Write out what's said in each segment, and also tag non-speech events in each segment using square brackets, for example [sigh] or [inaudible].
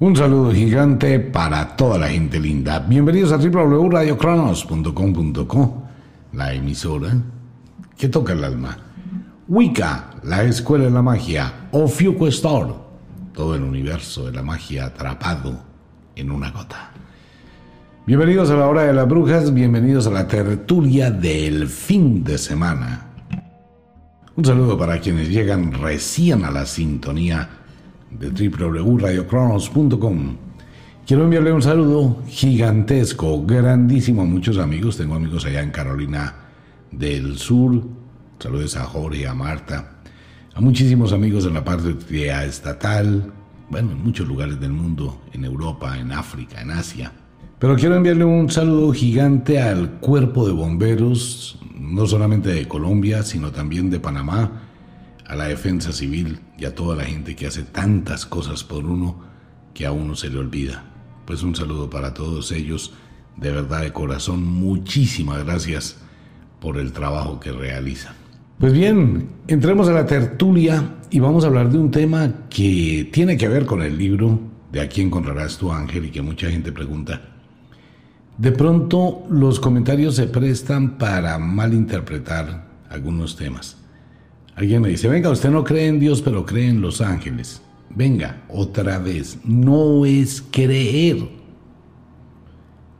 Un saludo gigante para toda la gente linda. Bienvenidos a www.radiocronos.com.co, la emisora que toca el alma. Wicca, la escuela de la magia. Ofiuco todo el universo de la magia atrapado en una gota. Bienvenidos a la hora de las brujas, bienvenidos a la tertulia del fin de semana. Un saludo para quienes llegan recién a la sintonía de www.radiocronos.com. Quiero enviarle un saludo gigantesco, grandísimo a muchos amigos. Tengo amigos allá en Carolina del Sur. Saludos a Jorge, a Marta, a muchísimos amigos en la parte estatal, bueno, en muchos lugares del mundo, en Europa, en África, en Asia. Pero quiero enviarle un saludo gigante al cuerpo de bomberos, no solamente de Colombia, sino también de Panamá, a la defensa civil y a toda la gente que hace tantas cosas por uno que a uno se le olvida. Pues un saludo para todos ellos, de verdad de corazón, muchísimas gracias por el trabajo que realizan. Pues bien, entremos a la tertulia y vamos a hablar de un tema que tiene que ver con el libro de Aquí encontrarás tu ángel y que mucha gente pregunta. De pronto los comentarios se prestan para malinterpretar algunos temas. Alguien me dice, venga, usted no cree en Dios, pero cree en los ángeles. Venga, otra vez, no es creer.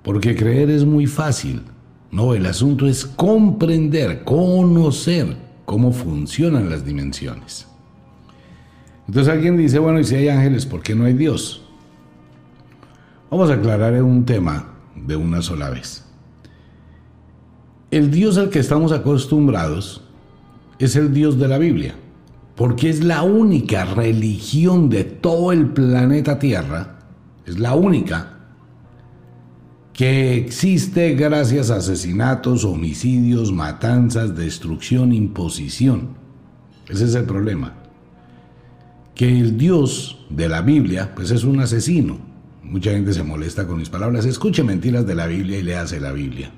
Porque creer es muy fácil. No, el asunto es comprender, conocer cómo funcionan las dimensiones. Entonces alguien dice, bueno, y si hay ángeles, ¿por qué no hay Dios? Vamos a aclarar un tema de una sola vez. El Dios al que estamos acostumbrados es el Dios de la Biblia, porque es la única religión de todo el planeta Tierra, es la única que existe gracias a asesinatos, homicidios, matanzas, destrucción, imposición. Ese es el problema. Que el Dios de la Biblia, pues es un asesino. Mucha gente se molesta con mis palabras. Escuche mentiras de la Biblia y le hace la Biblia.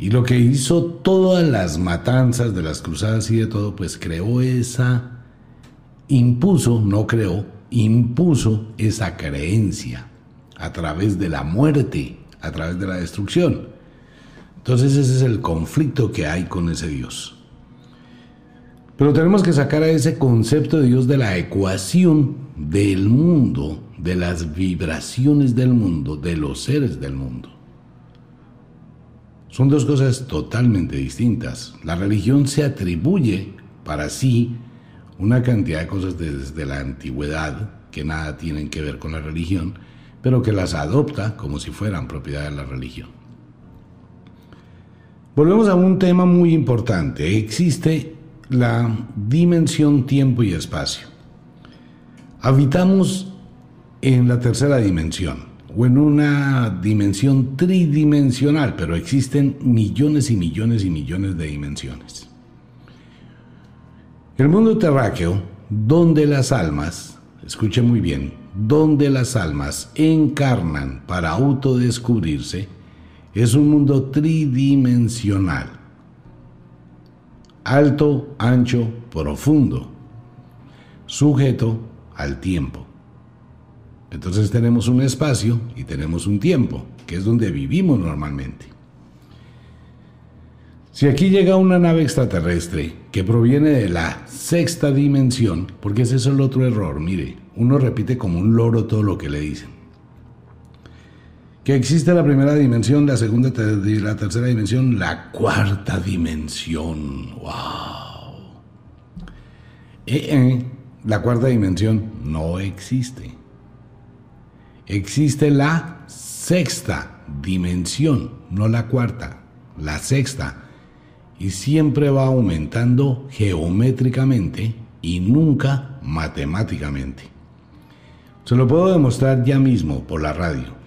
Y lo que hizo todas las matanzas de las cruzadas y de todo, pues creó esa, impuso, no creó, impuso esa creencia a través de la muerte, a través de la destrucción. Entonces ese es el conflicto que hay con ese Dios. Pero tenemos que sacar a ese concepto de Dios de la ecuación del mundo, de las vibraciones del mundo, de los seres del mundo. Son dos cosas totalmente distintas. La religión se atribuye para sí una cantidad de cosas desde la antigüedad que nada tienen que ver con la religión, pero que las adopta como si fueran propiedad de la religión. Volvemos a un tema muy importante. Existe la dimensión tiempo y espacio. Habitamos en la tercera dimensión o en una dimensión tridimensional, pero existen millones y millones y millones de dimensiones. El mundo terráqueo, donde las almas, escuche muy bien, donde las almas encarnan para autodescubrirse, es un mundo tridimensional. Alto, ancho, profundo, sujeto al tiempo. Entonces tenemos un espacio y tenemos un tiempo, que es donde vivimos normalmente. Si aquí llega una nave extraterrestre que proviene de la sexta dimensión, porque ese es el otro error, mire, uno repite como un loro todo lo que le dicen. Que existe la primera dimensión, la segunda la tercera dimensión, la cuarta dimensión. ¡Wow! Eh, eh, la cuarta dimensión no existe existe la sexta dimensión, no la cuarta, la sexta, y siempre va aumentando geométricamente y nunca matemáticamente. Se lo puedo demostrar ya mismo por la radio.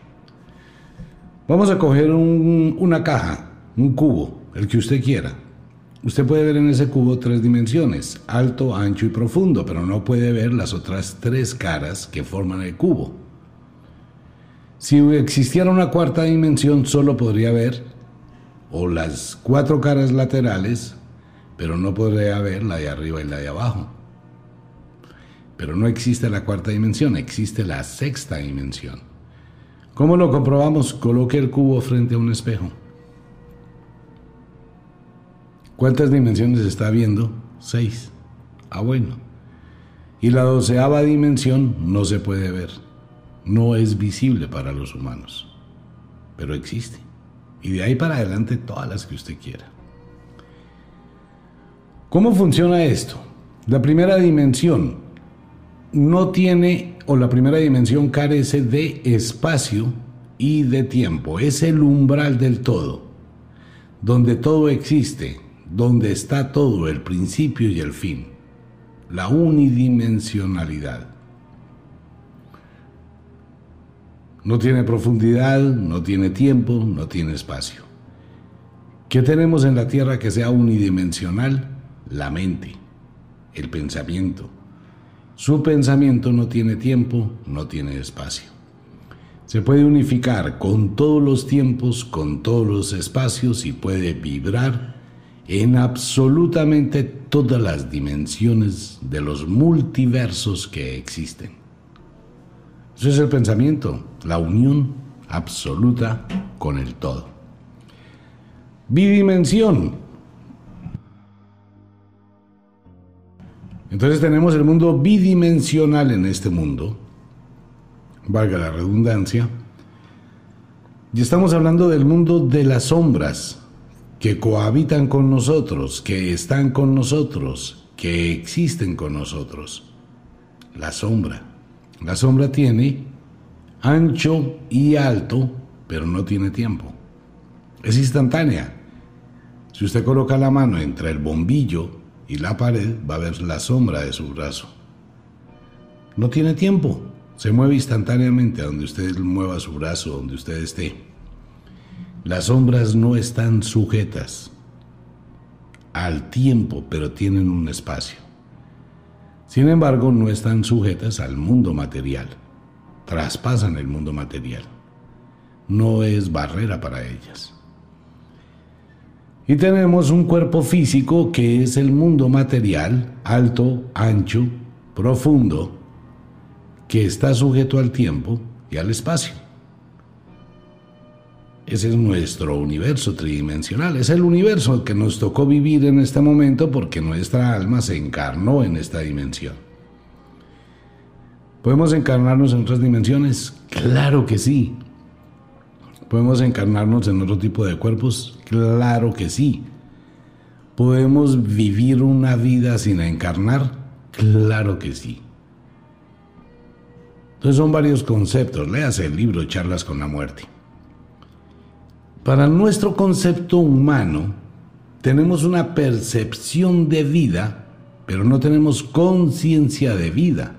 Vamos a coger una caja, un cubo, el que usted quiera. Usted puede ver en ese cubo tres dimensiones, alto, ancho y profundo, pero no puede ver las otras tres caras que forman el cubo. Si existiera una cuarta dimensión, solo podría ver o las cuatro caras laterales, pero no podría ver la de arriba y la de abajo. pero no existe la cuarta dimensión, existe la sexta dimensión. ¿Cómo lo comprobamos? Coloque el cubo frente a un espejo. ¿Cuántas dimensiones está viendo? Seis. Ah, bueno. Y la doceava dimensión no se puede ver. No es visible para los humanos. Pero existe. Y de ahí para adelante todas las que usted quiera. ¿Cómo funciona esto? La primera dimensión no tiene, o la primera dimensión carece de espacio y de tiempo. Es el umbral del todo, donde todo existe, donde está todo, el principio y el fin, la unidimensionalidad. No tiene profundidad, no tiene tiempo, no tiene espacio. ¿Qué tenemos en la Tierra que sea unidimensional? La mente, el pensamiento. Su pensamiento no tiene tiempo, no tiene espacio. Se puede unificar con todos los tiempos, con todos los espacios y puede vibrar en absolutamente todas las dimensiones de los multiversos que existen. Eso es el pensamiento, la unión absoluta con el todo. Bidimensión. Entonces tenemos el mundo bidimensional en este mundo, valga la redundancia, y estamos hablando del mundo de las sombras, que cohabitan con nosotros, que están con nosotros, que existen con nosotros. La sombra. La sombra tiene ancho y alto, pero no tiene tiempo. Es instantánea. Si usted coloca la mano entre el bombillo y la pared, va a ver la sombra de su brazo. No tiene tiempo. Se mueve instantáneamente a donde usted mueva su brazo, donde usted esté. Las sombras no están sujetas al tiempo, pero tienen un espacio. Sin embargo, no están sujetas al mundo material. Traspasan el mundo material. No es barrera para ellas. Y tenemos un cuerpo físico que es el mundo material, alto, ancho, profundo, que está sujeto al tiempo y al espacio. Ese es nuestro universo tridimensional, es el universo que nos tocó vivir en este momento porque nuestra alma se encarnó en esta dimensión. ¿Podemos encarnarnos en otras dimensiones? Claro que sí. ¿Podemos encarnarnos en otro tipo de cuerpos? Claro que sí. ¿Podemos vivir una vida sin encarnar? Claro que sí. Entonces son varios conceptos. Léase el libro Charlas con la Muerte. Para nuestro concepto humano, tenemos una percepción de vida, pero no tenemos conciencia de vida.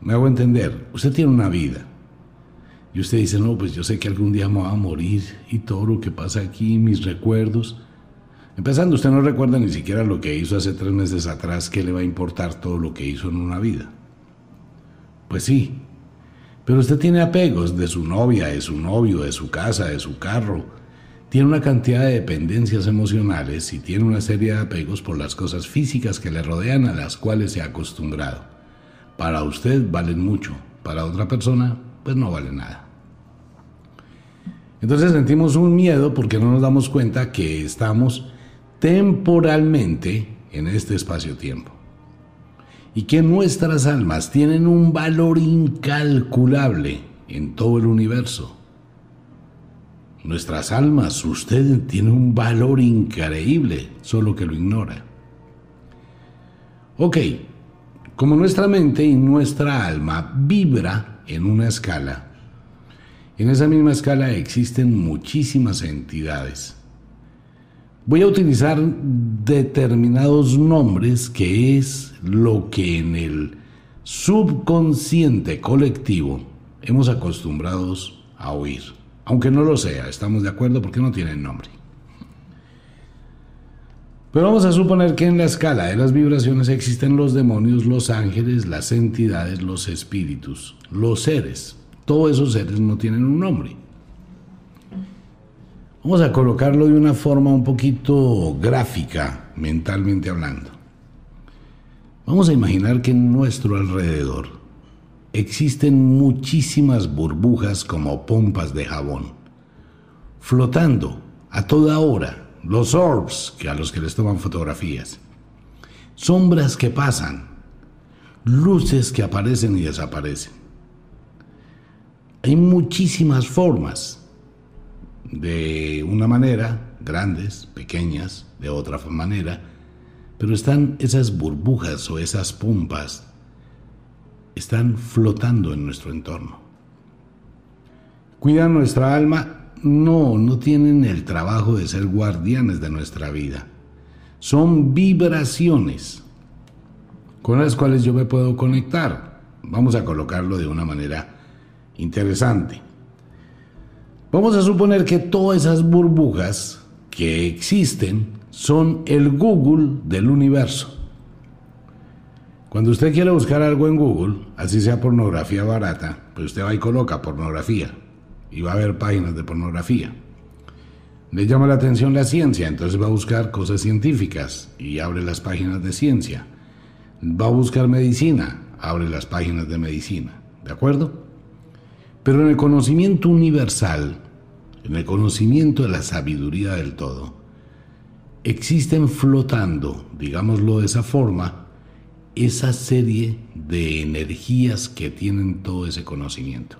Me hago entender, usted tiene una vida. Y usted dice, no, pues yo sé que algún día me voy a morir y todo lo que pasa aquí, mis recuerdos. Empezando, usted no recuerda ni siquiera lo que hizo hace tres meses atrás, ¿qué le va a importar todo lo que hizo en una vida? Pues sí, pero usted tiene apegos de su novia, de su novio, de su casa, de su carro. Tiene una cantidad de dependencias emocionales y tiene una serie de apegos por las cosas físicas que le rodean a las cuales se ha acostumbrado. Para usted valen mucho, para otra persona pues no vale nada. Entonces sentimos un miedo porque no nos damos cuenta que estamos temporalmente en este espacio-tiempo y que nuestras almas tienen un valor incalculable en todo el universo. Nuestras almas, usted tiene un valor increíble, solo que lo ignora. Ok, como nuestra mente y nuestra alma vibra en una escala, en esa misma escala existen muchísimas entidades Voy a utilizar determinados nombres que es lo que en el subconsciente colectivo hemos acostumbrados a oír. Aunque no lo sea, estamos de acuerdo porque no tienen nombre. Pero vamos a suponer que en la escala de las vibraciones existen los demonios, los ángeles, las entidades, los espíritus, los seres. Todos esos seres no tienen un nombre. Vamos a colocarlo de una forma un poquito gráfica, mentalmente hablando. Vamos a imaginar que en nuestro alrededor existen muchísimas burbujas como pompas de jabón, flotando a toda hora, los orbs que a los que les toman fotografías, sombras que pasan, luces que aparecen y desaparecen. Hay muchísimas formas, de una manera, grandes, pequeñas, de otra manera, pero están esas burbujas o esas pompas, están flotando en nuestro entorno. ¿Cuidan nuestra alma? No, no tienen el trabajo de ser guardianes de nuestra vida. Son vibraciones con las cuales yo me puedo conectar. Vamos a colocarlo de una manera interesante. Vamos a suponer que todas esas burbujas que existen son el Google del universo. Cuando usted quiere buscar algo en Google, así sea pornografía barata, pues usted va y coloca pornografía y va a ver páginas de pornografía. Le llama la atención la ciencia, entonces va a buscar cosas científicas y abre las páginas de ciencia. Va a buscar medicina, abre las páginas de medicina. ¿De acuerdo? Pero en el conocimiento universal, en el conocimiento de la sabiduría del todo, existen flotando, digámoslo de esa forma, esa serie de energías que tienen todo ese conocimiento,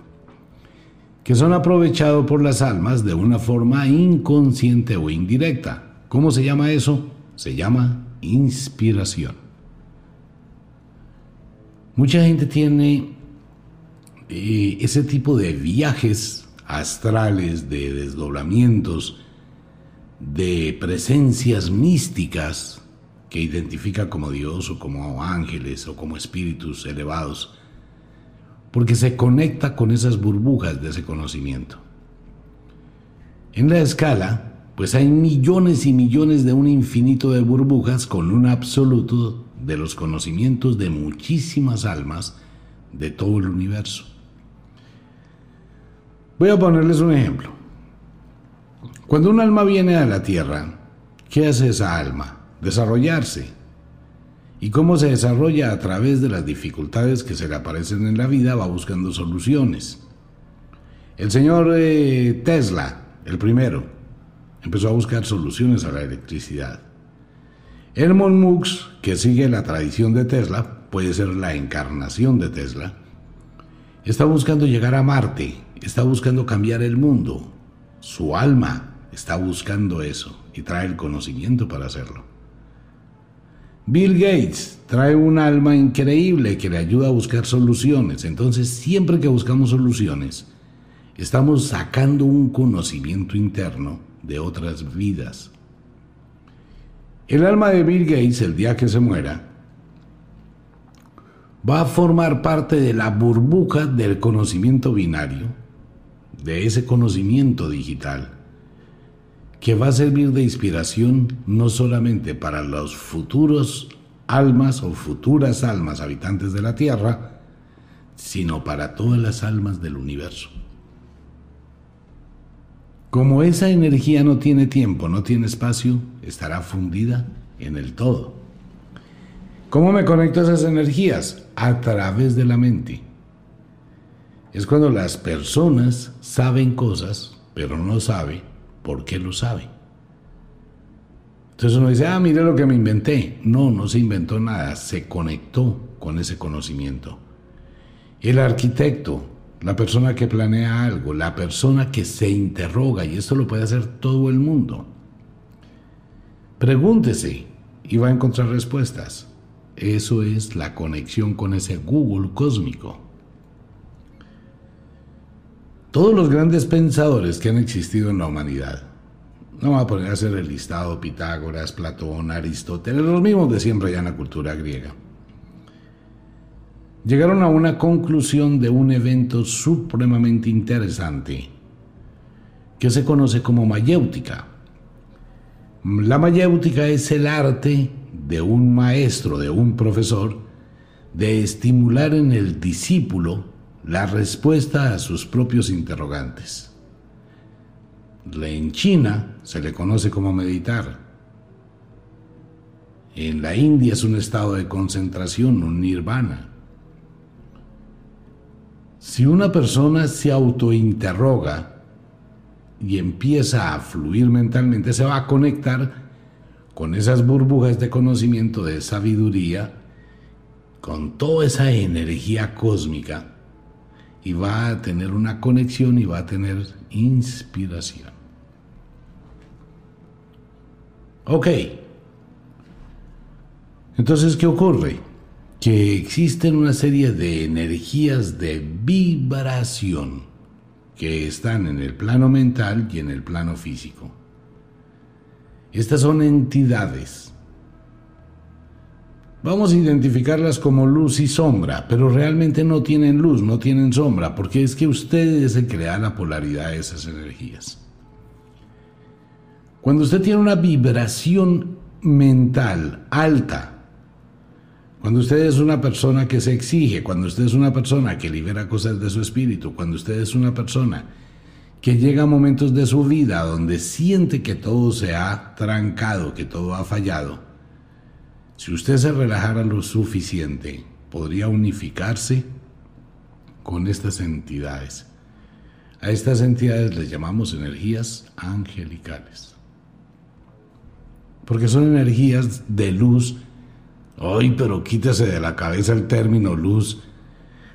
que son aprovechados por las almas de una forma inconsciente o indirecta. ¿Cómo se llama eso? Se llama inspiración. Mucha gente tiene eh, ese tipo de viajes astrales, de desdoblamientos, de presencias místicas que identifica como Dios o como ángeles o como espíritus elevados, porque se conecta con esas burbujas de ese conocimiento. En la escala, pues hay millones y millones de un infinito de burbujas con un absoluto de los conocimientos de muchísimas almas de todo el universo. Voy a ponerles un ejemplo. Cuando un alma viene a la tierra, ¿qué hace esa alma? Desarrollarse. ¿Y cómo se desarrolla? A través de las dificultades que se le aparecen en la vida, va buscando soluciones. El señor eh, Tesla, el primero, empezó a buscar soluciones a la electricidad. Elon Musk, que sigue la tradición de Tesla, puede ser la encarnación de Tesla, está buscando llegar a Marte, está buscando cambiar el mundo. Su alma está buscando eso y trae el conocimiento para hacerlo. Bill Gates trae un alma increíble que le ayuda a buscar soluciones. Entonces, siempre que buscamos soluciones, estamos sacando un conocimiento interno de otras vidas. El alma de Bill Gates, el día que se muera, va a formar parte de la burbuja del conocimiento binario, de ese conocimiento digital que va a servir de inspiración no solamente para los futuros almas o futuras almas habitantes de la Tierra, sino para todas las almas del universo. Como esa energía no tiene tiempo, no tiene espacio, estará fundida en el todo. ¿Cómo me conecto a esas energías? A través de la mente. Es cuando las personas saben cosas, pero no saben ¿Por qué lo sabe? Entonces uno dice, ah, mire lo que me inventé. No, no se inventó nada, se conectó con ese conocimiento. El arquitecto, la persona que planea algo, la persona que se interroga, y esto lo puede hacer todo el mundo. Pregúntese y va a encontrar respuestas. Eso es la conexión con ese Google cósmico. Todos los grandes pensadores que han existido en la humanidad, no va a poner a hacer el listado Pitágoras, Platón, Aristóteles, los mismos de siempre ya en la cultura griega, llegaron a una conclusión de un evento supremamente interesante que se conoce como mayéutica. La mayéutica es el arte de un maestro, de un profesor, de estimular en el discípulo la respuesta a sus propios interrogantes. En China se le conoce como meditar. En la India es un estado de concentración, un nirvana. Si una persona se autointerroga y empieza a fluir mentalmente, se va a conectar con esas burbujas de conocimiento, de sabiduría, con toda esa energía cósmica y va a tener una conexión y va a tener inspiración. Ok. Entonces, ¿qué ocurre? Que existen una serie de energías de vibración que están en el plano mental y en el plano físico. Estas son entidades Vamos a identificarlas como luz y sombra, pero realmente no tienen luz, no tienen sombra, porque es que usted es el que da la polaridad a esas energías. Cuando usted tiene una vibración mental alta, cuando usted es una persona que se exige, cuando usted es una persona que libera cosas de su espíritu, cuando usted es una persona que llega a momentos de su vida donde siente que todo se ha trancado, que todo ha fallado, si usted se relajara lo suficiente, podría unificarse con estas entidades. A estas entidades les llamamos energías angelicales. Porque son energías de luz. Ay, pero quítese de la cabeza el término luz.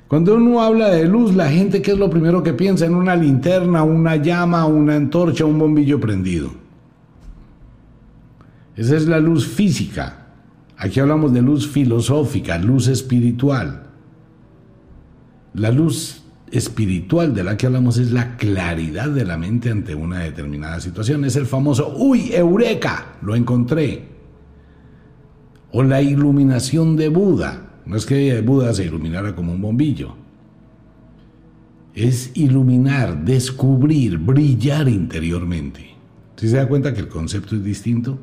Cuando uno habla de luz, la gente, ¿qué es lo primero que piensa? En una linterna, una llama, una antorcha, un bombillo prendido. Esa es la luz física. Aquí hablamos de luz filosófica, luz espiritual. La luz espiritual de la que hablamos es la claridad de la mente ante una determinada situación. Es el famoso, uy, eureka, lo encontré. O la iluminación de Buda. No es que Buda se iluminara como un bombillo. Es iluminar, descubrir, brillar interiormente. ¿Sí se da cuenta que el concepto es distinto?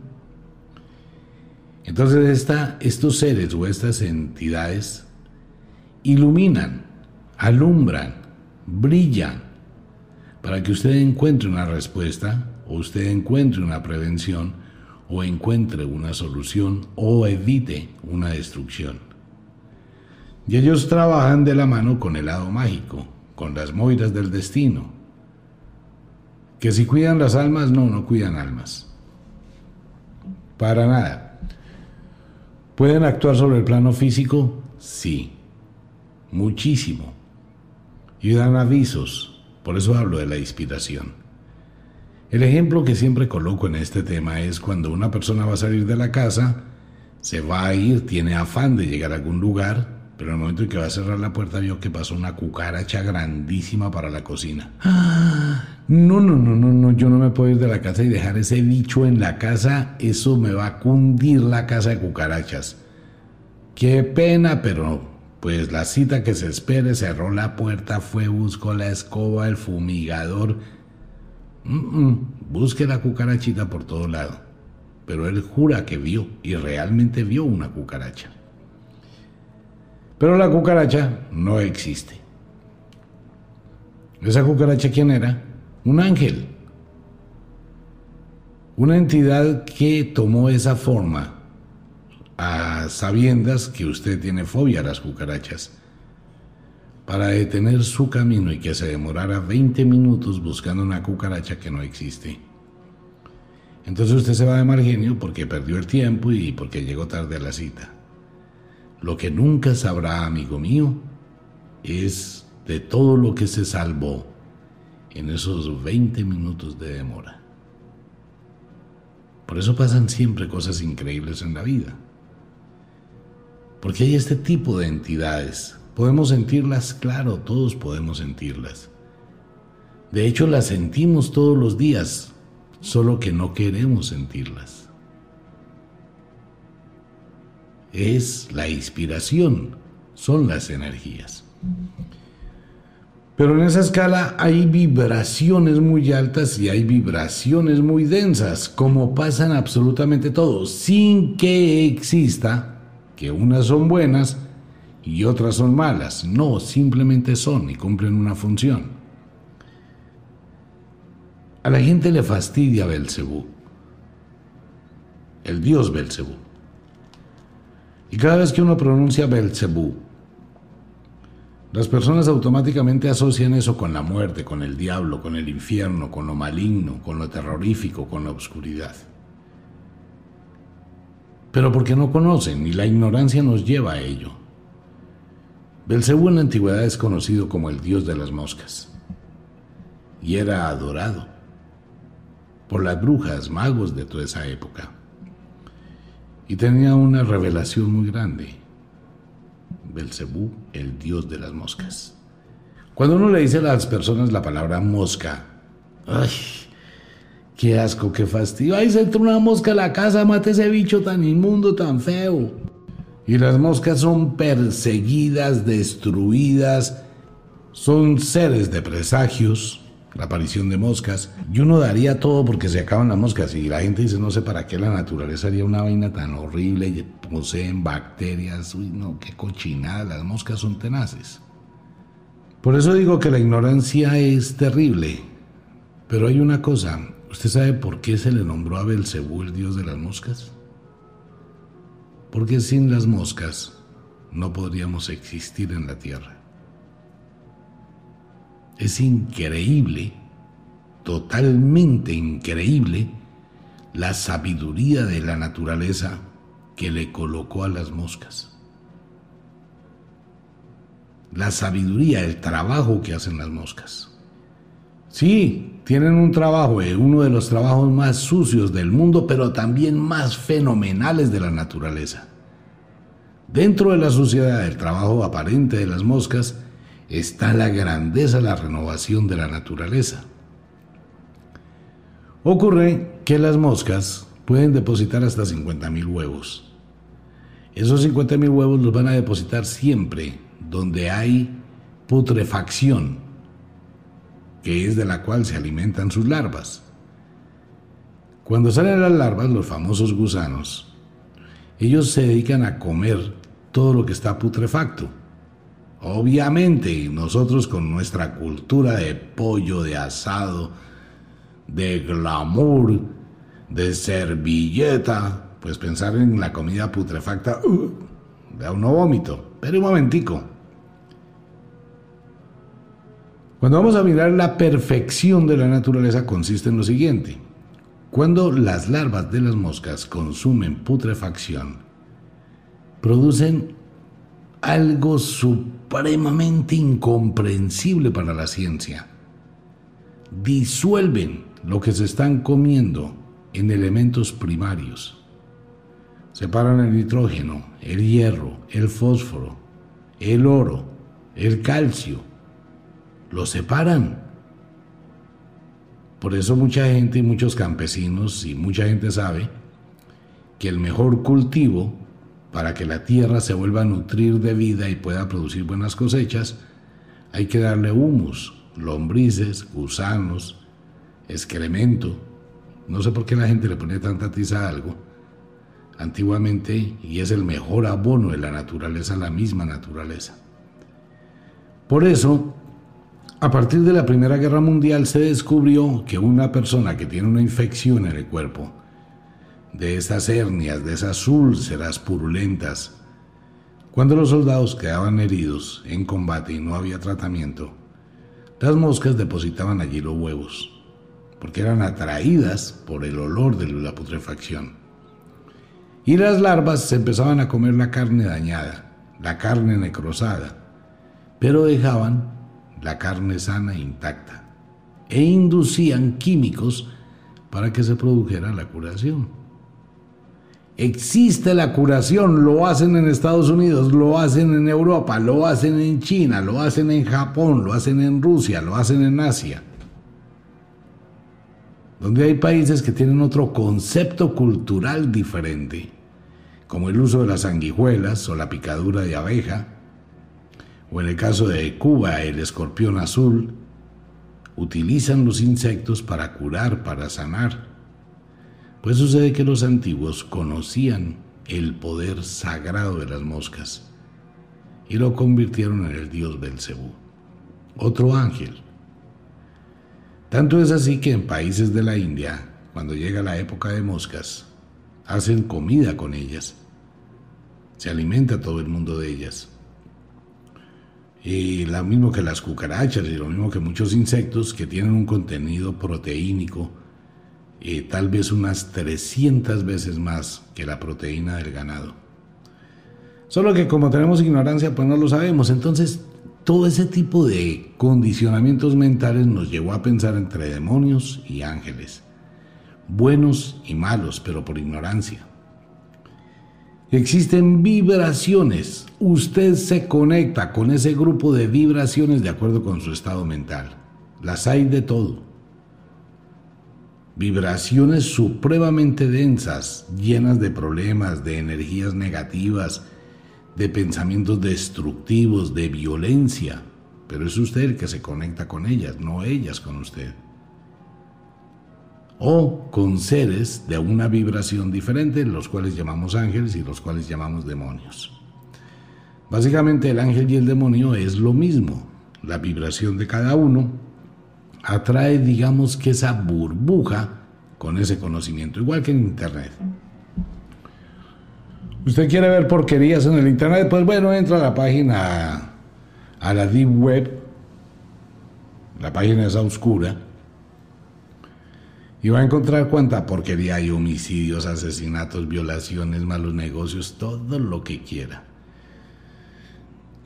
Entonces estos seres o estas entidades iluminan, alumbran, brillan para que usted encuentre una respuesta o usted encuentre una prevención o encuentre una solución o evite una destrucción. Y ellos trabajan de la mano con el lado mágico, con las moiras del destino. Que si cuidan las almas, no, no cuidan almas. Para nada. ¿Pueden actuar sobre el plano físico? Sí, muchísimo. Y dan avisos, por eso hablo de la inspiración. El ejemplo que siempre coloco en este tema es cuando una persona va a salir de la casa, se va a ir, tiene afán de llegar a algún lugar, pero en el momento en que va a cerrar la puerta vio que pasó una cucaracha grandísima para la cocina. No, no, no, no, no, yo no me puedo ir de la casa y dejar ese bicho en la casa, eso me va a cundir la casa de cucarachas. Qué pena, pero pues la cita que se espere, cerró la puerta, fue, buscó la escoba, el fumigador. busque la cucarachita por todo lado. Pero él jura que vio y realmente vio una cucaracha. Pero la cucaracha no existe. ¿Esa cucaracha quién era? Un ángel. Una entidad que tomó esa forma a sabiendas que usted tiene fobia a las cucarachas para detener su camino y que se demorara 20 minutos buscando una cucaracha que no existe. Entonces usted se va de mal genio porque perdió el tiempo y porque llegó tarde a la cita. Lo que nunca sabrá, amigo mío, es de todo lo que se salvó en esos 20 minutos de demora. Por eso pasan siempre cosas increíbles en la vida. Porque hay este tipo de entidades. Podemos sentirlas, claro, todos podemos sentirlas. De hecho, las sentimos todos los días, solo que no queremos sentirlas. Es la inspiración, son las energías. Pero en esa escala hay vibraciones muy altas y hay vibraciones muy densas, como pasan absolutamente todos, sin que exista que unas son buenas y otras son malas. No, simplemente son y cumplen una función. A la gente le fastidia Belcebú, el dios Belcebú. Y cada vez que uno pronuncia Belcebú, las personas automáticamente asocian eso con la muerte, con el diablo, con el infierno, con lo maligno, con lo terrorífico, con la oscuridad. Pero porque no conocen y la ignorancia nos lleva a ello. Belcebú en la antigüedad es conocido como el dios de las moscas y era adorado por las brujas, magos de toda esa época. Y tenía una revelación muy grande. Belcebú, el dios de las moscas. Cuando uno le dice a las personas la palabra mosca, ¡ay! ¡Qué asco, qué fastidio! ¡Ay, se entró una mosca a la casa! ¡Mate ese bicho tan inmundo, tan feo! Y las moscas son perseguidas, destruidas, son seres de presagios, la aparición de moscas, y uno daría todo porque se acaban las moscas, y la gente dice, no sé para qué la naturaleza haría una vaina tan horrible, y poseen bacterias, uy, no, qué cochinada, las moscas son tenaces. Por eso digo que la ignorancia es terrible, pero hay una cosa, ¿usted sabe por qué se le nombró a Belcebú el dios de las moscas? Porque sin las moscas no podríamos existir en la tierra. Es increíble, totalmente increíble, la sabiduría de la naturaleza que le colocó a las moscas. La sabiduría, el trabajo que hacen las moscas. Sí, tienen un trabajo, eh, uno de los trabajos más sucios del mundo, pero también más fenomenales de la naturaleza. Dentro de la suciedad del trabajo aparente de las moscas está la grandeza, la renovación de la naturaleza. Ocurre que las moscas pueden depositar hasta 50.000 huevos. Esos 50.000 huevos los van a depositar siempre donde hay putrefacción, que es de la cual se alimentan sus larvas. Cuando salen las larvas, los famosos gusanos, ellos se dedican a comer todo lo que está putrefacto Obviamente, nosotros con nuestra cultura de pollo, de asado, de glamour, de servilleta, pues pensar en la comida putrefacta uh, da uno vómito. Pero un momentico. Cuando vamos a mirar la perfección de la naturaleza consiste en lo siguiente. Cuando las larvas de las moscas consumen putrefacción, producen algo supremamente incomprensible para la ciencia. Disuelven lo que se están comiendo en elementos primarios. Separan el nitrógeno, el hierro, el fósforo, el oro, el calcio. Lo separan. Por eso mucha gente, muchos campesinos y mucha gente sabe que el mejor cultivo para que la tierra se vuelva a nutrir de vida y pueda producir buenas cosechas, hay que darle humus, lombrices, gusanos, excremento. No sé por qué la gente le pone tanta tiza a algo. Antiguamente, y es el mejor abono de la naturaleza, la misma naturaleza. Por eso, a partir de la Primera Guerra Mundial se descubrió que una persona que tiene una infección en el cuerpo, de esas hernias, de esas úlceras purulentas. Cuando los soldados quedaban heridos en combate y no había tratamiento, las moscas depositaban allí los huevos, porque eran atraídas por el olor de la putrefacción. Y las larvas se empezaban a comer la carne dañada, la carne necrosada, pero dejaban la carne sana intacta e inducían químicos para que se produjera la curación. Existe la curación, lo hacen en Estados Unidos, lo hacen en Europa, lo hacen en China, lo hacen en Japón, lo hacen en Rusia, lo hacen en Asia. Donde hay países que tienen otro concepto cultural diferente, como el uso de las sanguijuelas o la picadura de abeja, o en el caso de Cuba el escorpión azul, utilizan los insectos para curar, para sanar. Pues sucede que los antiguos conocían el poder sagrado de las moscas y lo convirtieron en el dios Belcebú, otro ángel. Tanto es así que en países de la India, cuando llega la época de moscas, hacen comida con ellas. Se alimenta todo el mundo de ellas. Y lo mismo que las cucarachas y lo mismo que muchos insectos que tienen un contenido proteínico, eh, tal vez unas 300 veces más que la proteína del ganado. Solo que como tenemos ignorancia, pues no lo sabemos. Entonces, todo ese tipo de condicionamientos mentales nos llevó a pensar entre demonios y ángeles, buenos y malos, pero por ignorancia. Existen vibraciones. Usted se conecta con ese grupo de vibraciones de acuerdo con su estado mental. Las hay de todo. Vibraciones supremamente densas, llenas de problemas, de energías negativas, de pensamientos destructivos, de violencia. Pero es usted el que se conecta con ellas, no ellas con usted o con seres de una vibración diferente, los cuales llamamos ángeles y los cuales llamamos demonios. Básicamente el ángel y el demonio es lo mismo. La vibración de cada uno atrae, digamos que esa burbuja con ese conocimiento, igual que en Internet. ¿Usted quiere ver porquerías en el Internet? Pues bueno, entra a la página, a la Deep Web, la página esa oscura, y va a encontrar cuánta porquería hay, homicidios, asesinatos, violaciones, malos negocios, todo lo que quiera.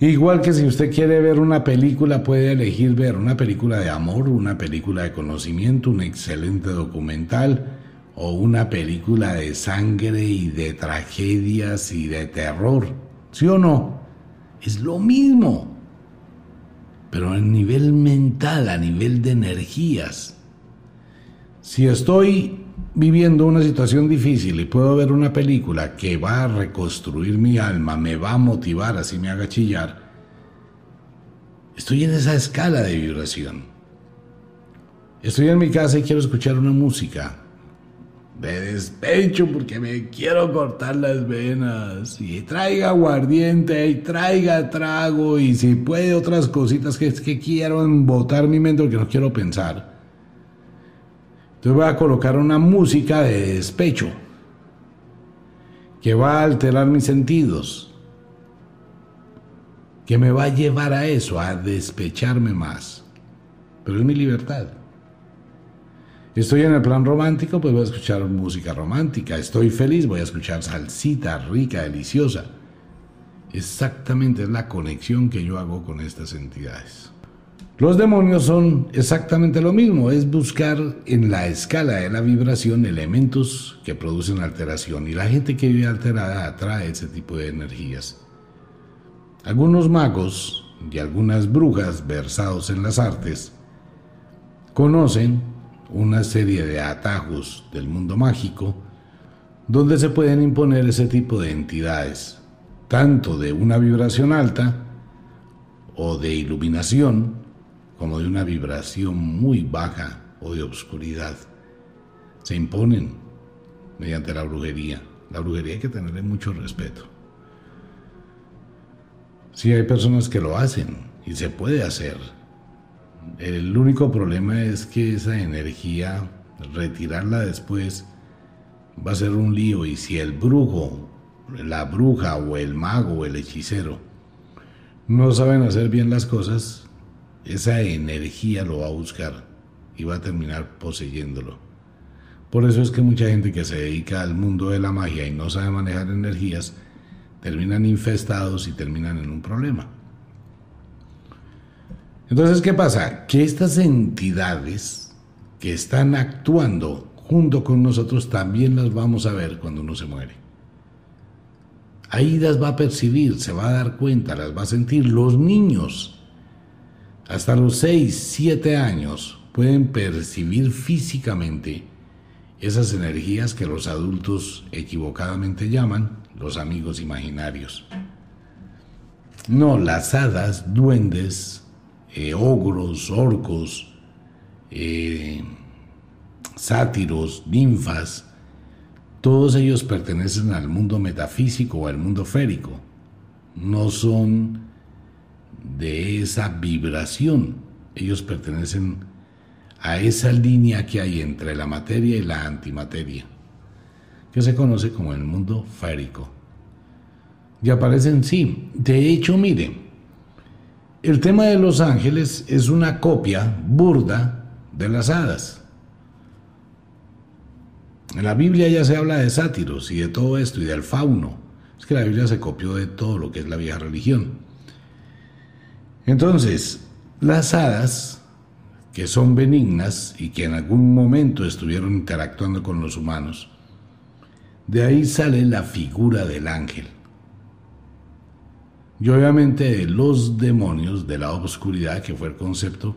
Igual que si usted quiere ver una película, puede elegir ver una película de amor, una película de conocimiento, un excelente documental o una película de sangre y de tragedias y de terror. ¿Sí o no? Es lo mismo. Pero a nivel mental, a nivel de energías. Si estoy viviendo una situación difícil y puedo ver una película que va a reconstruir mi alma, me va a motivar, así me haga chillar, estoy en esa escala de vibración. Estoy en mi casa y quiero escuchar una música de despecho porque me quiero cortar las venas y traiga aguardiente y traiga trago y si puede otras cositas que, que quiero embotar mi mente porque no quiero pensar. Entonces voy a colocar una música de despecho que va a alterar mis sentidos, que me va a llevar a eso, a despecharme más. Pero es mi libertad. Estoy en el plan romántico, pues voy a escuchar música romántica. Estoy feliz, voy a escuchar salsita rica, deliciosa. Exactamente es la conexión que yo hago con estas entidades. Los demonios son exactamente lo mismo, es buscar en la escala de la vibración elementos que producen alteración y la gente que vive alterada atrae ese tipo de energías. Algunos magos y algunas brujas versados en las artes conocen una serie de atajos del mundo mágico donde se pueden imponer ese tipo de entidades, tanto de una vibración alta o de iluminación, como de una vibración muy baja o de obscuridad. Se imponen mediante la brujería. La brujería hay que tenerle mucho respeto. Sí hay personas que lo hacen y se puede hacer. El único problema es que esa energía, retirarla después, va a ser un lío y si el brujo, la bruja o el mago o el hechicero no saben hacer bien las cosas, esa energía lo va a buscar y va a terminar poseyéndolo. Por eso es que mucha gente que se dedica al mundo de la magia y no sabe manejar energías, terminan infestados y terminan en un problema. Entonces, ¿qué pasa? Que estas entidades que están actuando junto con nosotros también las vamos a ver cuando uno se muere. Ahí las va a percibir, se va a dar cuenta, las va a sentir. Los niños hasta los 6, 7 años pueden percibir físicamente esas energías que los adultos equivocadamente llaman los amigos imaginarios. No, las hadas, duendes, eh, ogros, orcos, eh, sátiros, ninfas, todos ellos pertenecen al mundo metafísico o al mundo férico. No son de esa vibración. Ellos pertenecen a esa línea que hay entre la materia y la antimateria, que se conoce como el mundo férico. Y aparecen, sí. De hecho, mire, el tema de los ángeles es una copia burda de las hadas. En la Biblia ya se habla de sátiros y de todo esto y del fauno. Es que la Biblia se copió de todo lo que es la vieja religión. Entonces, las hadas, que son benignas y que en algún momento estuvieron interactuando con los humanos, de ahí sale la figura del ángel. Y obviamente los demonios de la oscuridad, que fue el concepto,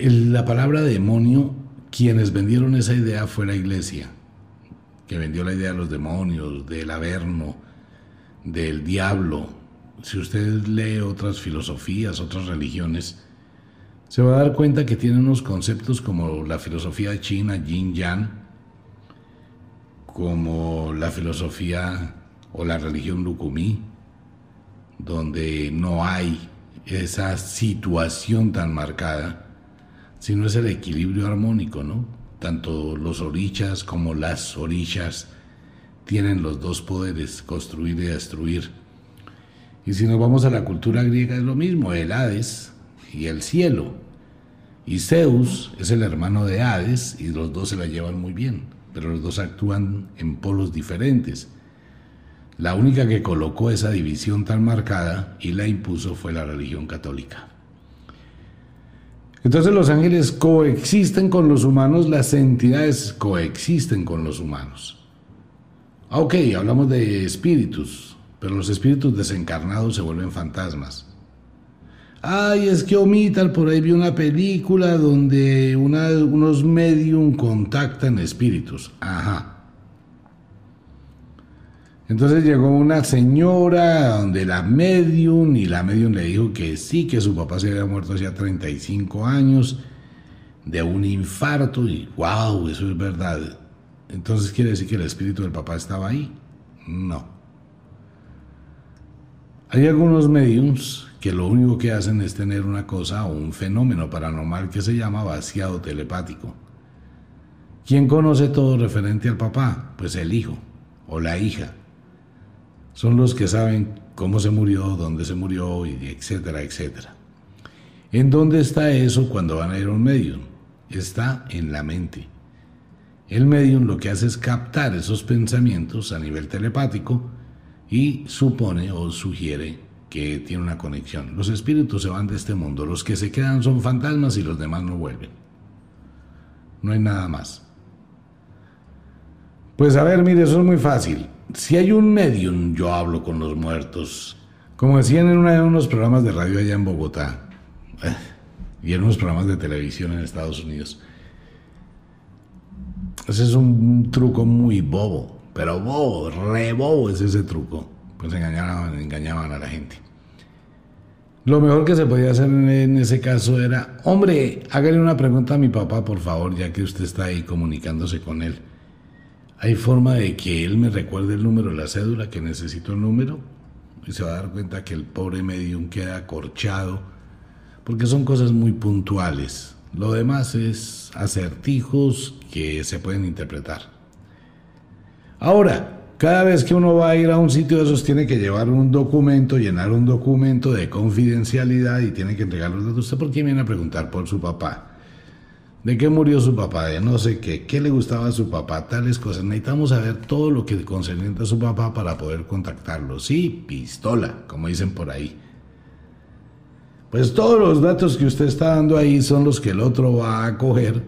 la palabra demonio, quienes vendieron esa idea fue la iglesia, que vendió la idea de los demonios, del averno, del diablo. Si usted lee otras filosofías, otras religiones, se va a dar cuenta que tienen unos conceptos como la filosofía china, yin yang, como la filosofía o la religión Lukumi, donde no hay esa situación tan marcada, sino es el equilibrio armónico, ¿no? Tanto los orichas como las orishas tienen los dos poderes, construir y destruir. Y si nos vamos a la cultura griega es lo mismo, el Hades y el cielo. Y Zeus es el hermano de Hades y los dos se la llevan muy bien, pero los dos actúan en polos diferentes. La única que colocó esa división tan marcada y la impuso fue la religión católica. Entonces los ángeles coexisten con los humanos, las entidades coexisten con los humanos. Ah, ok, hablamos de espíritus, pero los espíritus desencarnados se vuelven fantasmas. Ay, es que Omital por ahí vi una película donde unos medium contactan espíritus. Ajá. Entonces llegó una señora donde la medium y la medium le dijo que sí, que su papá se había muerto hacía 35 años de un infarto y wow, eso es verdad. Entonces quiere decir que el espíritu del papá estaba ahí. No. Hay algunos mediums que lo único que hacen es tener una cosa o un fenómeno paranormal que se llama vaciado telepático. ¿Quién conoce todo referente al papá? Pues el hijo o la hija son los que saben cómo se murió, dónde se murió, y etcétera, etcétera. ¿En dónde está eso cuando van a ir a un medium? Está en la mente. El medium lo que hace es captar esos pensamientos a nivel telepático y supone o sugiere que tiene una conexión. Los espíritus se van de este mundo, los que se quedan son fantasmas y los demás no vuelven. No hay nada más. Pues a ver, mire, eso es muy fácil si hay un medium, yo hablo con los muertos. Como decían en uno de unos programas de radio allá en Bogotá, eh, y en unos programas de televisión en Estados Unidos. Ese es un truco muy bobo, pero bobo, re bobo es ese truco. Pues engañaban, a la gente. Lo mejor que se podía hacer en ese caso era, hombre, hágale una pregunta a mi papá, por favor, ya que usted está ahí comunicándose con él. ¿Hay forma de que él me recuerde el número de la cédula, que necesito el número? Y se va a dar cuenta que el pobre medium queda acorchado, porque son cosas muy puntuales. Lo demás es acertijos que se pueden interpretar. Ahora, cada vez que uno va a ir a un sitio de esos tiene que llevar un documento, llenar un documento de confidencialidad y tiene que entregarlo a usted porque viene a preguntar por su papá de qué murió su papá, de no sé qué, qué le gustaba a su papá, tales cosas. Necesitamos saber todo lo que concerniente a su papá para poder contactarlo. Sí, pistola, como dicen por ahí. Pues todos los datos que usted está dando ahí son los que el otro va a coger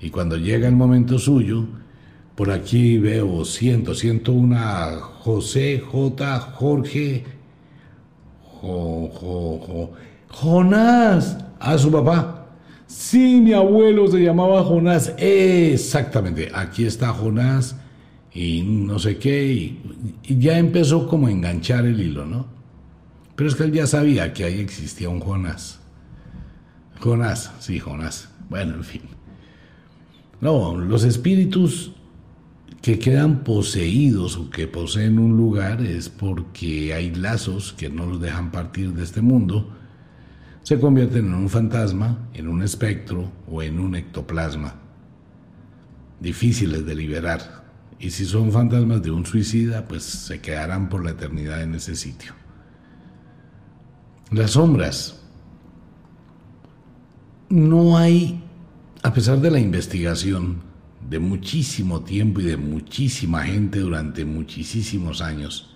y cuando llega el momento suyo, por aquí veo, siento, siento una José J. Jorge jo, jo, Jonás a su papá. Sí, mi abuelo se llamaba Jonás. Exactamente, aquí está Jonás y no sé qué. Y, ya empezó como a enganchar el hilo, ¿no? Pero es que él ya sabía que ahí existía un Jonás. Jonás, sí, Jonás. Bueno, en fin. No, los espíritus que quedan poseídos o que poseen un lugar es porque hay lazos que no los dejan partir de este mundo se convierten en un fantasma, en un espectro o en un ectoplasma, difíciles de liberar Y si son fantasmas de un suicida, pues se quedarán por la eternidad en ese sitio. Las sombras. No hay, a pesar de la investigación de muchísimo tiempo y de muchísima gente durante muchísimos años,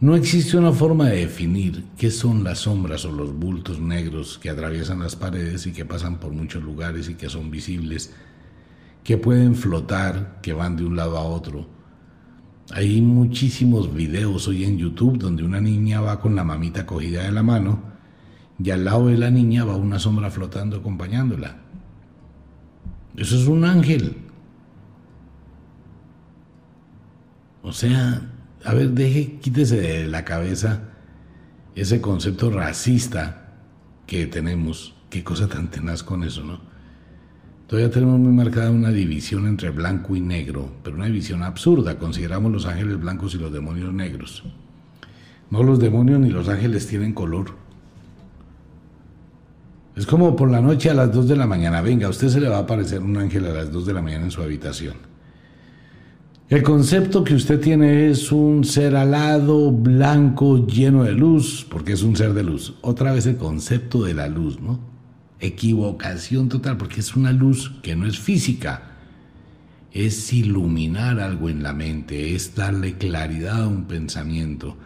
no existe una forma de definir qué son las sombras o los bultos negros que atraviesan las paredes y que pasan por muchos lugares y que son visibles, que pueden flotar, que van de un lado a otro. Hay muchísimos videos hoy en YouTube donde una niña va con la mamita cogida de la mano y al lado de la niña va una sombra flotando acompañándola. Eso es un ángel. O sea, a ver, deje, quítese de la cabeza ese concepto racista que tenemos. Qué cosa tan tenaz con eso, ¿no? Todavía tenemos muy marcada una división entre blanco y negro, pero una división absurda. Consideramos los ángeles blancos y los demonios negros. No los demonios ni los ángeles tienen color. Es como por la noche a las 2 de la mañana. Venga, usted se le va a aparecer un ángel a las 2 de la mañana en su habitación. El concepto que usted tiene es un ser alado, blanco, lleno de luz, porque es un ser de luz. Otra vez el concepto de la luz, ¿no? Equivocación total, porque es una luz que no es física. Es iluminar algo en la mente, es darle claridad a un pensamiento,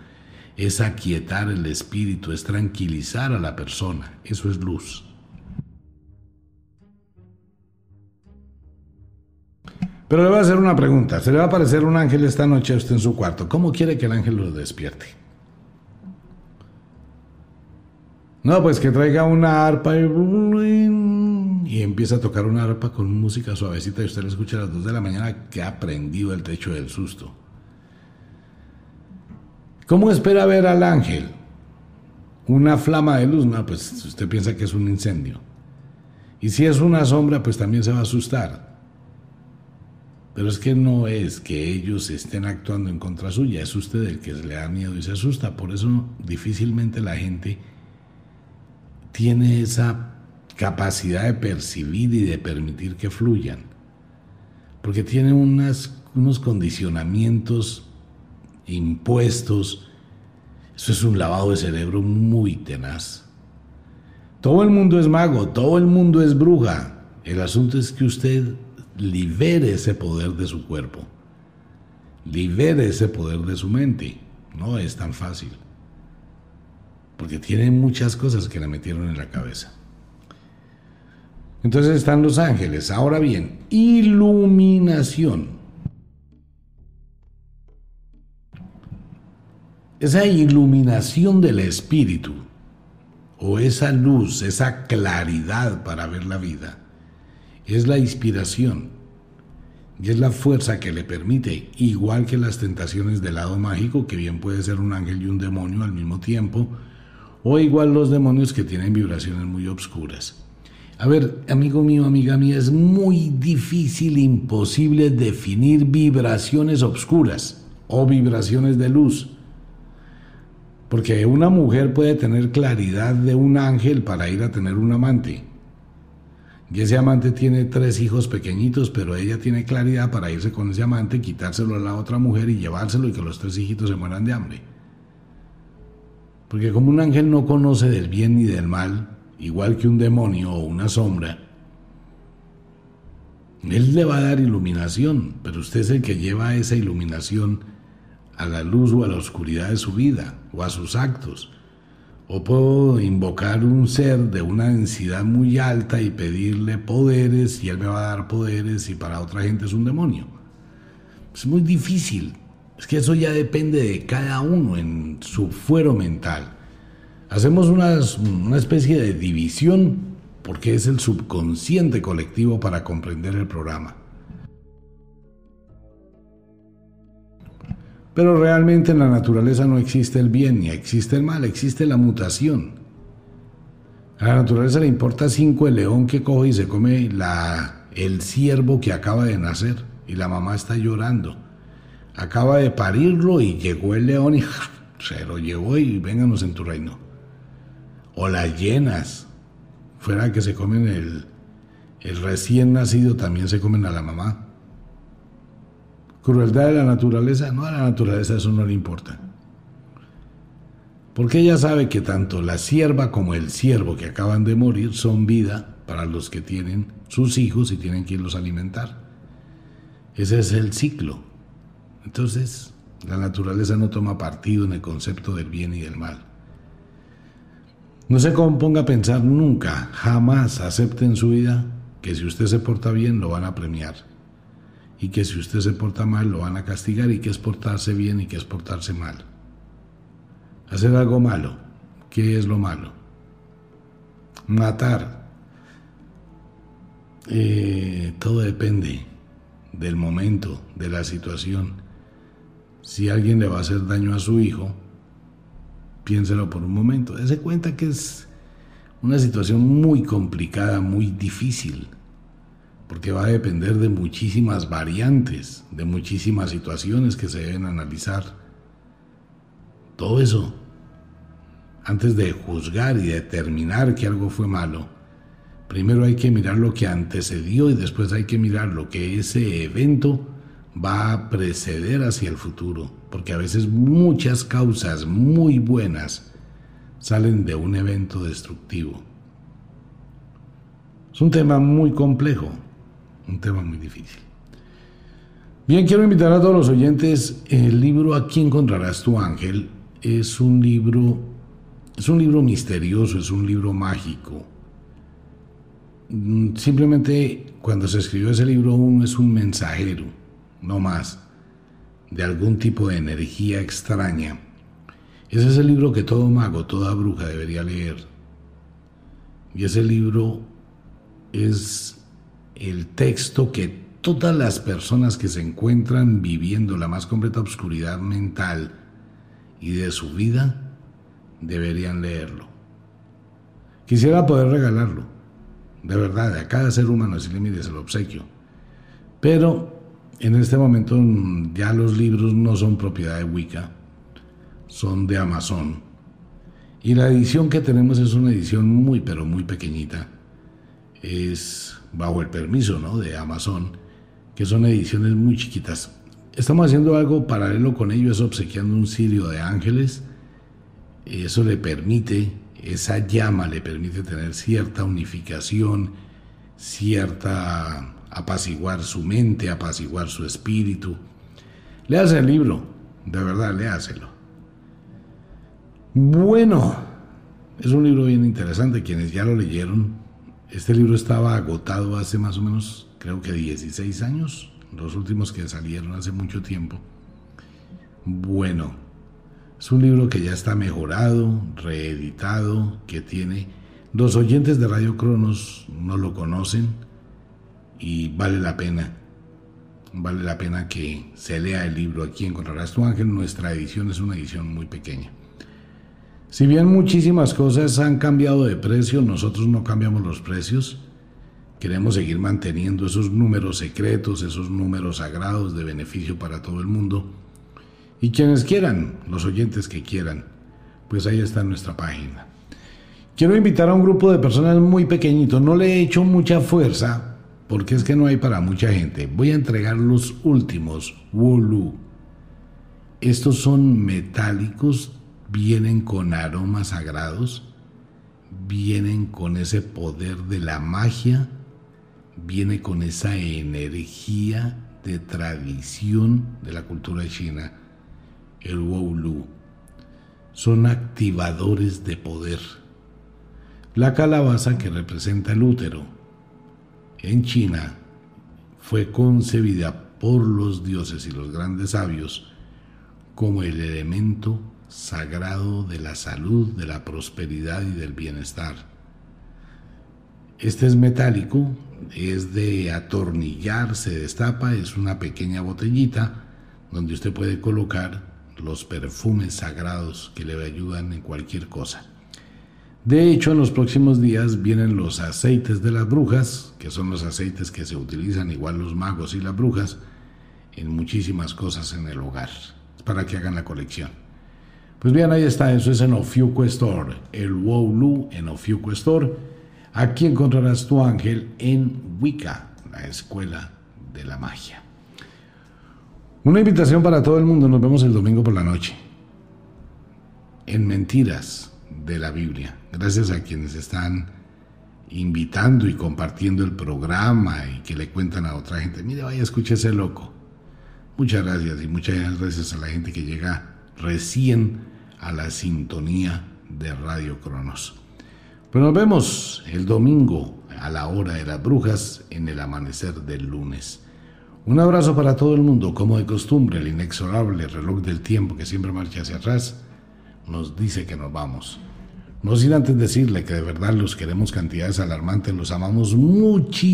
es aquietar el espíritu, es tranquilizar a la persona. Eso es luz. Pero le voy a hacer una pregunta. Se le va a aparecer un ángel esta noche a usted en su cuarto. ¿Cómo quiere que el ángel lo despierte? No, pues que traiga una arpa y, y empieza a tocar una arpa con música suavecita y usted le escucha a las 2 de la mañana que ha prendido el techo del susto. ¿Cómo espera ver al ángel? Una flama de luz, no, pues usted piensa que es un incendio. Y si es una sombra, pues también se va a asustar. Pero es que no es que ellos estén actuando en contra suya, es usted el que le da miedo y se asusta. Por eso difícilmente la gente tiene esa capacidad de percibir y de permitir que fluyan. Porque tienen unas, unos condicionamientos impuestos. Eso es un lavado de cerebro muy tenaz. Todo el mundo es mago, todo el mundo es bruja. El asunto es que usted libere ese poder de su cuerpo, libere ese poder de su mente. No es tan fácil, porque tiene muchas cosas que le metieron en la cabeza. Entonces están los ángeles. Ahora bien, iluminación. Esa iluminación del espíritu, o esa luz, esa claridad para ver la vida, es la inspiración y es la fuerza que le permite, igual que las tentaciones del lado mágico, que bien puede ser un ángel y un demonio al mismo tiempo, o igual los demonios que tienen vibraciones muy obscuras. A ver, amigo mío, amiga mía, es muy difícil, imposible definir vibraciones obscuras o vibraciones de luz. Porque una mujer puede tener claridad de un ángel para ir a tener un amante y ese amante tiene tres hijos pequeñitos, pero ella tiene claridad para irse con ese amante, quitárselo a la otra mujer y llevárselo y que los tres hijitos se mueran de hambre. Porque como un ángel no conoce del bien ni del mal, igual que un demonio o una sombra, él le va a dar iluminación, pero usted es el que lleva esa iluminación a la luz o a la oscuridad de su vida o a sus actos. O puedo invocar un ser de una densidad muy alta y pedirle poderes y él me va a dar poderes y para otra gente es un demonio. Es muy difícil. Es que eso ya depende de cada uno en su fuero mental. Hacemos una, una especie de división porque es el subconsciente colectivo para comprender el programa. Pero realmente en la naturaleza no existe el bien ni existe el mal, existe la mutación. A la naturaleza le importa cinco el león que coge y se come el ciervo que acaba de nacer y la mamá está llorando. Acaba de parirlo y llegó el león y [laughs] se lo llevó y vénganos en tu reino. O las llenas, fuera que se comen el recién nacido, también se comen a la mamá. Crueldad de la naturaleza, no a la naturaleza eso no le importa. Porque ella sabe que tanto la sierva como el siervo que acaban de morir son vida para los que tienen sus hijos y tienen que irlos alimentar. Ese es el ciclo. Entonces, la naturaleza no toma partido en el concepto del bien y del mal. No se componga a pensar nunca, jamás acepte en su vida que si usted se porta bien lo van a premiar y que si usted se porta mal lo van a castigar y que es portarse bien y que es portarse mal. Hacer algo malo, ¿qué es lo malo? Matar. Eh, todo depende del momento, de la situación. Si alguien le va a hacer daño a su hijo, piénselo por un momento. Dese cuenta que es una situación muy complicada, muy difícil, porque va a depender de muchísimas variantes, de muchísimas situaciones que se deben analizar. Todo eso, antes de juzgar y determinar que algo fue malo, primero hay que mirar lo que antecedió y después hay que mirar lo que ese evento va a preceder hacia el futuro, porque a veces muchas causas muy buenas salen de un evento destructivo. Es un tema muy complejo, un tema muy difícil. Bien, quiero invitar a todos los oyentes, el libro Aquí encontrarás tu ángel es un libro es un libro misterioso, es un libro mágico. Mm, simplemente cuando se escribió ese libro uno es un mensajero no más, de algún tipo de energía extraña. Ese es el libro que todo mago, toda bruja debería leer. Y ese libro es el texto que todas las personas que se encuentran viviendo la más completa oscuridad mental y de su vida deberían leerlo. Quisiera poder regalarlo, de verdad, a cada ser humano, si le mides el obsequio. Pero en este momento ya los libros no son propiedad de Wicca, son de Amazon. Y la edición que tenemos es una edición muy, pero muy pequeñita. Es bajo el permiso ¿no? de Amazon, que son ediciones muy chiquitas. Estamos haciendo algo paralelo con ello, es obsequiando un cirio de ángeles. Eso le permite, esa llama le permite tener cierta unificación, cierta apaciguar su mente, apaciguar su espíritu. Léase el libro, de verdad, léaselo. Bueno, es un libro bien interesante, quienes ya lo leyeron. Este libro estaba agotado hace más o menos, creo que 16 años, los últimos que salieron hace mucho tiempo. Bueno, es un libro que ya está mejorado, reeditado, que tiene... Los oyentes de Radio Cronos no lo conocen, y vale la pena. Vale la pena que se lea el libro. Aquí encontrarás tu ángel. Nuestra edición es una edición muy pequeña. Si bien muchísimas cosas han cambiado de precio, nosotros no cambiamos los precios. Queremos seguir manteniendo esos números secretos, esos números sagrados de beneficio para todo el mundo. Y quienes quieran, los oyentes que quieran, pues ahí está nuestra página. Quiero invitar a un grupo de personas muy pequeñito. No le he hecho mucha fuerza porque es que no hay para mucha gente. Voy a entregar los últimos Wolu. Estos son metálicos, vienen con aromas sagrados, vienen con ese poder de la magia, viene con esa energía de tradición de la cultura china, el Wolu. Son activadores de poder. La calabaza que representa el útero en China fue concebida por los dioses y los grandes sabios como el elemento sagrado de la salud, de la prosperidad y del bienestar. Este es metálico, es de atornillar, se destapa, es una pequeña botellita donde usted puede colocar los perfumes sagrados que le ayudan en cualquier cosa. De hecho, en los próximos días vienen los aceites de las brujas, que son los aceites que se utilizan igual los magos y las brujas en muchísimas cosas en el hogar, para que hagan la colección. Pues bien, ahí está, eso es en Ofiuco Store, el Wolu en Ofiuco Store. Aquí encontrarás tu ángel en Wicca, la escuela de la magia. Una invitación para todo el mundo. Nos vemos el domingo por la noche. En Mentiras de la Biblia. Gracias a quienes están invitando y compartiendo el programa y que le cuentan a otra gente. Mire, vaya, escuche ese loco. Muchas gracias y muchas gracias a la gente que llega recién a la sintonía de Radio Cronos. Pues nos vemos el domingo a la hora de las brujas en el amanecer del lunes. Un abrazo para todo el mundo, como de costumbre, el inexorable reloj del tiempo que siempre marcha hacia atrás nos dice que nos vamos. No sin antes decirle que de verdad los queremos cantidades alarmantes, los amamos muchísimo,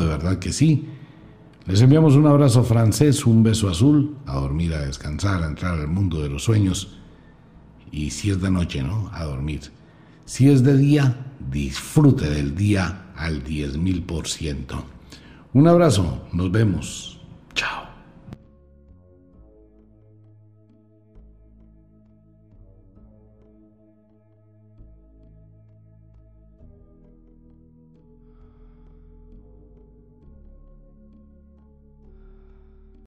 de verdad que sí. Les enviamos un abrazo francés, un beso azul, a dormir, a descansar, a entrar al mundo de los sueños. Y si es de noche, ¿no? A dormir. Si es de día, disfrute del día al 10.000%. Un abrazo, nos vemos.